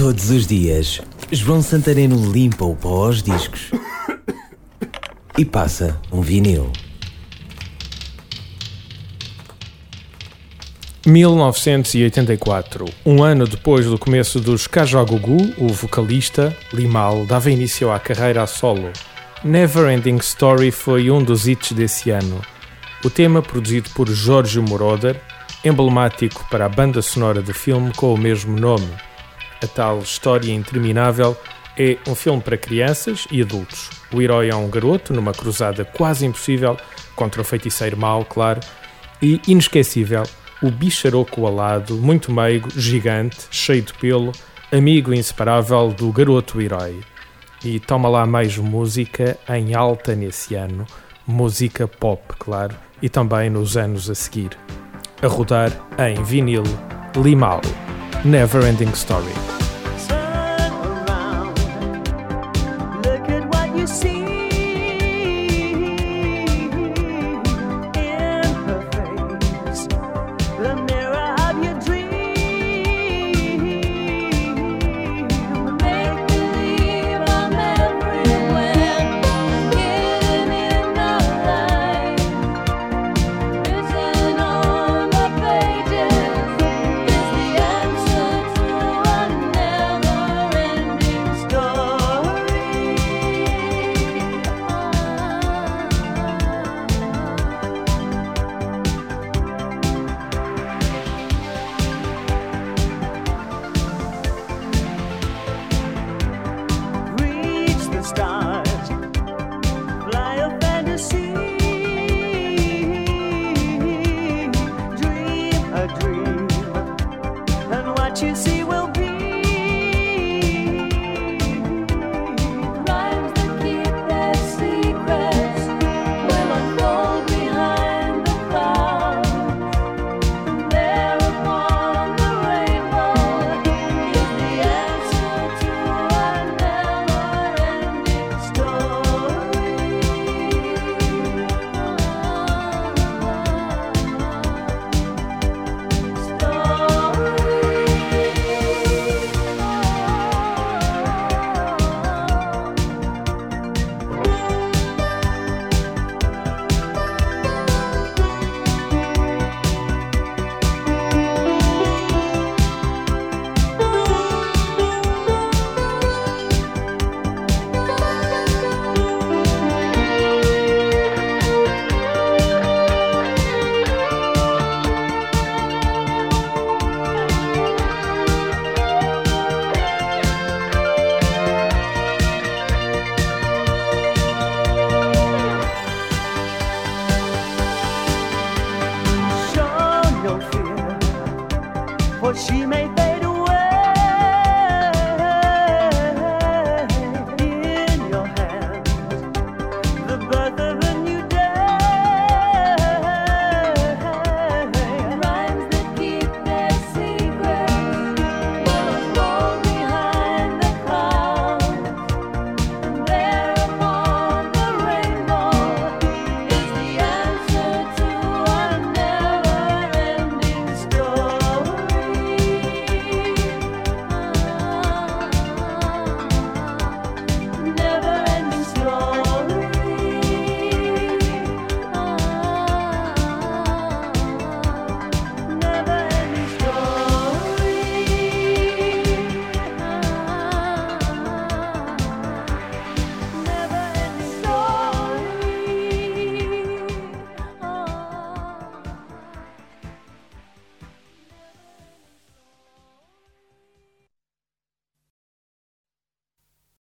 Todos os dias, João Santareno limpa o pó aos discos e passa um vinil. 1984, um ano depois do começo dos Kajagogu, o vocalista, Limal, dava início à carreira a solo. Never Ending Story foi um dos hits desse ano. O tema, produzido por Jorge Moroder, emblemático para a banda sonora do filme com o mesmo nome. A tal história interminável é um filme para crianças e adultos. O herói é um garoto numa cruzada quase impossível contra o feiticeiro mau, claro, e inesquecível, o bicharoco alado, muito meigo, gigante, cheio de pelo, amigo inseparável do garoto herói. E toma lá mais música em alta nesse ano, música pop, claro, e também nos anos a seguir. A rodar em vinil Limal, Never Ending Story. she may be.